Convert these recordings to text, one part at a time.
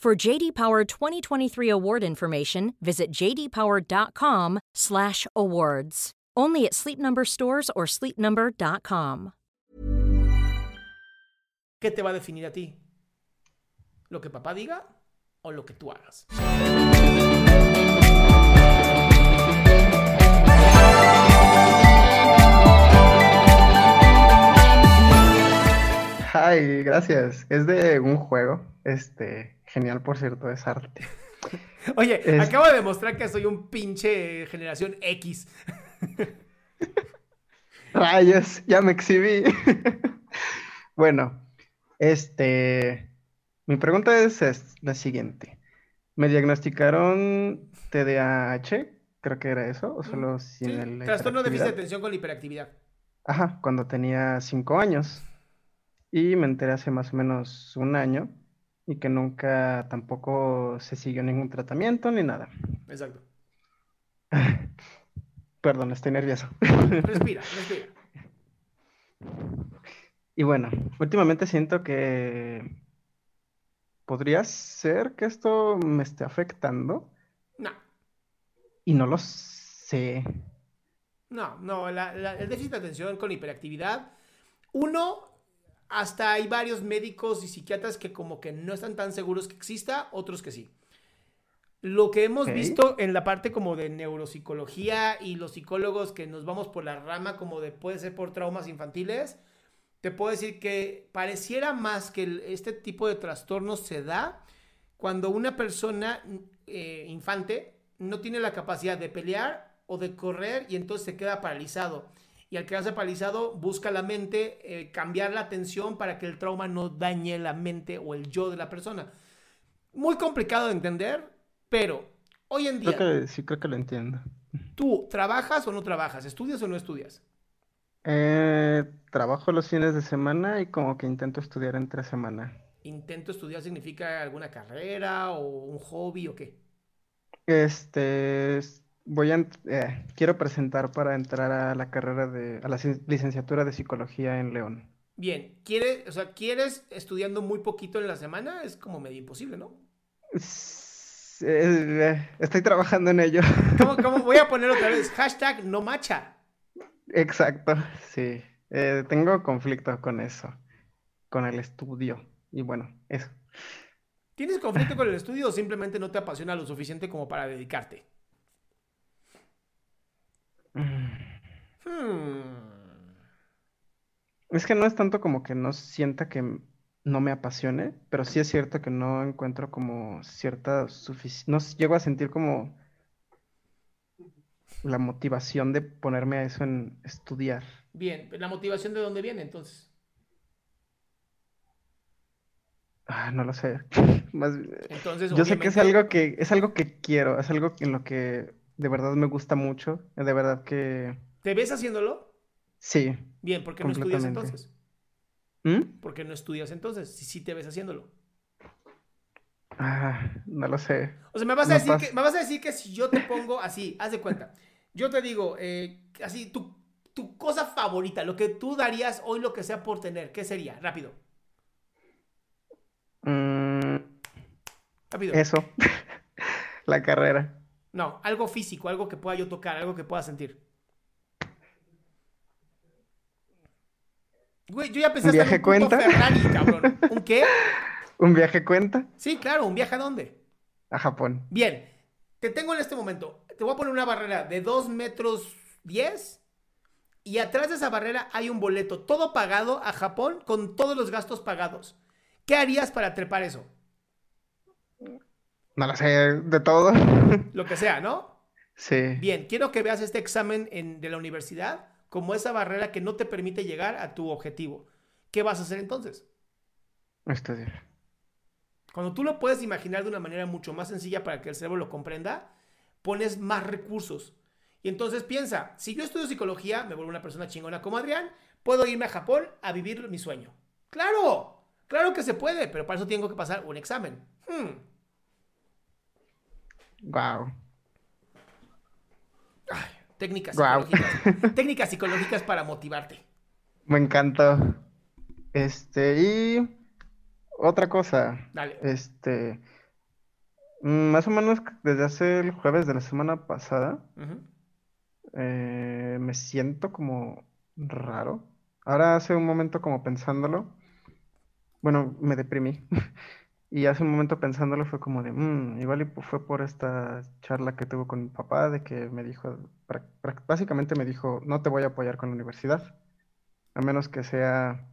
For JD Power 2023 award information, visit jdpower.com/awards. Only at Sleep Number stores or sleepnumber.com. ¿Qué te va a definir a ti? ¿Lo que papá diga o lo que tú hagas? Ay, gracias. Es de un juego. Este, genial, por cierto, es arte. Oye, Es- acabo de demostrar que soy un pinche generación X. Rayos, ya me exhibí. Bueno, este, mi pregunta es, es la siguiente. ¿Me diagnosticaron TDAH? Creo que era eso, o solo Sí, sin el trastorno de déficit de atención con hiperactividad. Ajá, cuando tenía cinco años. Y me enteré hace más o menos un año y que nunca tampoco se siguió ningún tratamiento ni nada. Exacto. Perdón, estoy nervioso. Respira, respira. Y bueno, últimamente siento que podría ser que esto me esté afectando No, y no lo sé. no, no. la- la- el déficit de atención con hiperactividad. Uno, hasta hay varios médicos y psiquiatras que como que no están tan seguros que exista, otros que sí. Lo que hemos visto en la parte como de neuropsicología y los psicólogos que nos vamos por la rama como de puede ser por traumas infantiles, te puedo decir que pareciera más que el- este tipo de trastornos se da cuando una persona eh, infante no tiene la capacidad de pelear o de correr y entonces se queda paralizado. Y al quedarse paralizado busca la mente eh, cambiar la atención para que el trauma no dañe la mente o el yo de la persona. Muy complicado de entender, pero hoy en día, Creo que sí, creo que lo entiendo. ¿tú trabajas o no trabajas? ¿Estudias o no estudias? Eh, trabajo los fines de semana y como que intento estudiar entre semana. ¿Intento estudiar significa alguna carrera o un hobby o qué? Este, es- voy a, eh, quiero presentar para entrar a la carrera de, a la ci- licenciatura de psicología en León. Bien, ¿quieres, o sea, ¿quieres estudiando muy poquito en la semana? Es como medio imposible, ¿no? Eh, estoy trabajando en ello. ¿Cómo, cómo voy a poner otra vez? Hashtag no macha. Exacto, sí. Eh, tengo conflicto con eso, con el estudio. Y bueno, eso. ¿Tienes conflicto con el estudio o simplemente no te apasiona lo suficiente como para dedicarte? Hmm. Es que no es tanto como que no sienta que no me apasione, pero sí es cierto que no encuentro como cierta suficiente, no llego a sentir como la motivación de ponerme a eso en estudiar. Bien, ¿la motivación de dónde viene entonces? Ah, no lo sé. Más, Entonces, yo sé que es algo que es algo que quiero, es algo en lo que de verdad me gusta mucho, de verdad que ¿Te ves haciéndolo? sí. Bien, ¿por qué no estudias entonces? ¿Mm? ¿Por qué no estudias entonces? Si sí te ves haciéndolo. Ah, no lo sé. O sea, me vas a No decir pasa. que, me vas a decir que si yo te pongo así, haz de cuenta. Yo te digo, eh, así, tu, tu cosa favorita, lo que tú darías hoy, lo que sea por tener, ¿qué sería? Rápido, Mm, rápido. eso. La carrera. No, algo físico, algo que pueda yo tocar, algo que pueda sentir. Güey, yo ya pensé ¿Un en viaje un cuenta? Ferrari, cabrón. ¿Un qué? ¿Un viaje cuenta? Sí, claro, ¿un viaje a dónde? A Japón. Bien, te tengo en este momento. Te voy a poner una barrera de 2 metros 10 y atrás de esa barrera hay un boleto todo pagado a Japón con todos los gastos pagados. ¿Qué harías para trepar eso? No lo sé, de todo. Lo que sea, ¿no? Sí. Bien, quiero que veas este examen en- de la universidad como esa barrera que no te permite llegar a tu objetivo. ¿Qué vas a hacer entonces? Estudiar. Cuando tú lo puedes imaginar de una manera mucho más sencilla para que el cerebro lo comprenda, pones más recursos. Y entonces piensa, si yo estudio psicología, me vuelvo una persona chingona como Adrián, puedo irme a Japón a vivir mi sueño. Claro, claro que se puede, pero para eso tengo que pasar un examen. Hmm. Wow. Técnicas psicológicas. técnicas psicológicas para motivarte. Me encantó. Este, y otra cosa. Dale. Este, mm, más o menos desde hace el jueves de la semana pasada, eh, me siento como raro. Ahora hace un momento como pensándolo, bueno, me deprimí. Y hace un momento pensándolo fue como de, "Mm, igual fue por esta charla que tuve con mi papá, de que me dijo, básicamente me dijo, no te voy a apoyar con la universidad, a menos que sea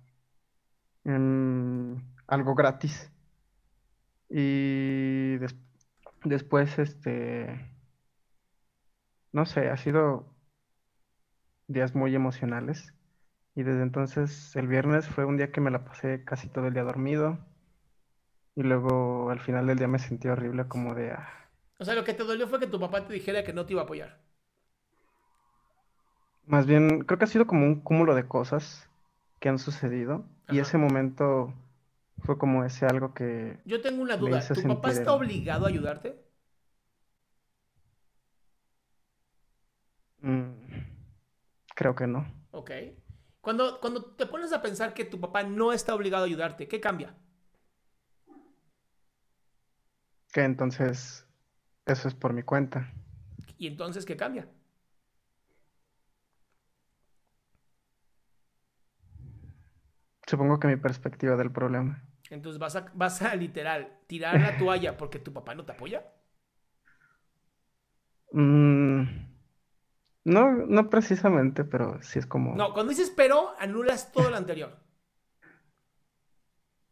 algo gratis. Y des- después, este, no sé, ha sido días muy emocionales. Y desde entonces, el viernes fue un día que me la pasé casi todo el día dormido. Y luego al final del día me sentí horrible como de, ah, O sea, lo que te dolió fue que tu papá te dijera que no te iba a apoyar. Más bien, creo que ha sido como un cúmulo de cosas que han sucedido. Y ese momento fue como ese algo que Yo tengo una duda. ¿Tu papá está obligado a ayudarte? mm, creo que no. Ok. Cuando, cuando te pones a pensar que tu papá no está obligado a ayudarte, ¿qué cambia? Que entonces eso es por mi cuenta. ¿Y entonces qué cambia? Supongo que mi perspectiva del problema. Entonces vas a, vas a literal tirar la toalla porque tu papá no te apoya. Mm, no, no precisamente, pero sí es como... No, cuando dices pero, anulas todo lo anterior.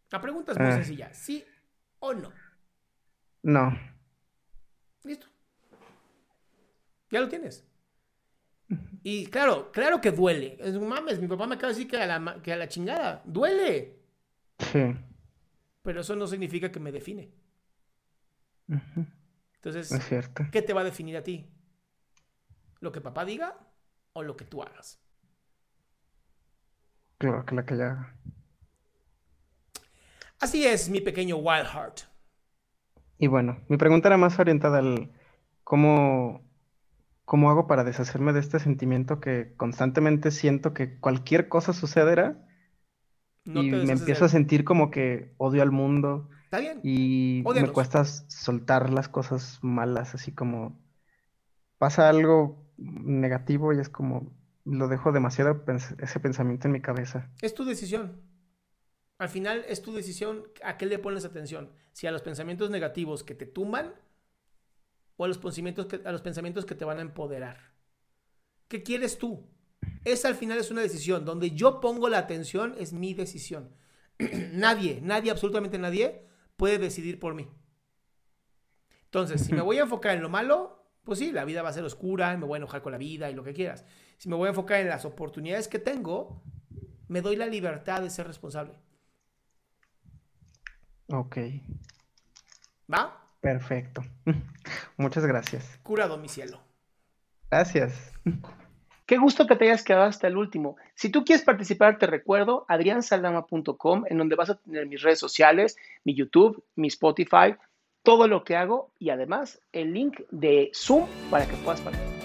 La pregunta es muy Ah. sencilla. ¿Sí o no? No. Listo. Ya lo tienes. Y claro, claro que duele. Es, mames, mi papá me acaba de decir que a la, que a la chingada. Duele. Sí. Pero eso no significa que me define. Entonces, Es cierto. ¿qué te va a definir a ti? ¿Lo que papá diga o lo que tú hagas? Claro que la que ya haga. Así es, mi pequeño Wild Heart. Y bueno, mi pregunta era más orientada al cómo, cómo hago para deshacerme de este sentimiento que constantemente siento que cualquier cosa sucederá No y me empiezo a sentir como que odio al mundo Está bien. y me cuesta soltar las cosas malas, así como pasa algo negativo y es como lo dejo demasiado pens- ese pensamiento en mi cabeza. Es tu decisión. Al final es tu decisión a qué le pones atención. Si a los pensamientos negativos que te tumban o a los pensamientos que, a los pensamientos que te van a empoderar. ¿Qué quieres tú? Esa al final es una decisión. Donde yo pongo la atención es mi decisión. nadie, nadie, absolutamente nadie puede decidir por mí. Entonces, si me voy a enfocar en lo malo, pues sí, la vida va a ser oscura, me voy a enojar con la vida y lo que quieras. Si me voy a enfocar en las oportunidades que tengo, me doy la libertad de ser responsable. Ok, ¿Va? perfecto. Muchas gracias. Curado mi cielo. Gracias. Qué gusto que te hayas quedado hasta el último. Si tú quieres participar, te recuerdo adriansaldama.com, en donde vas a tener mis redes sociales, mi YouTube, mi Spotify, todo lo que hago y además el link de Zoom para que puedas participar.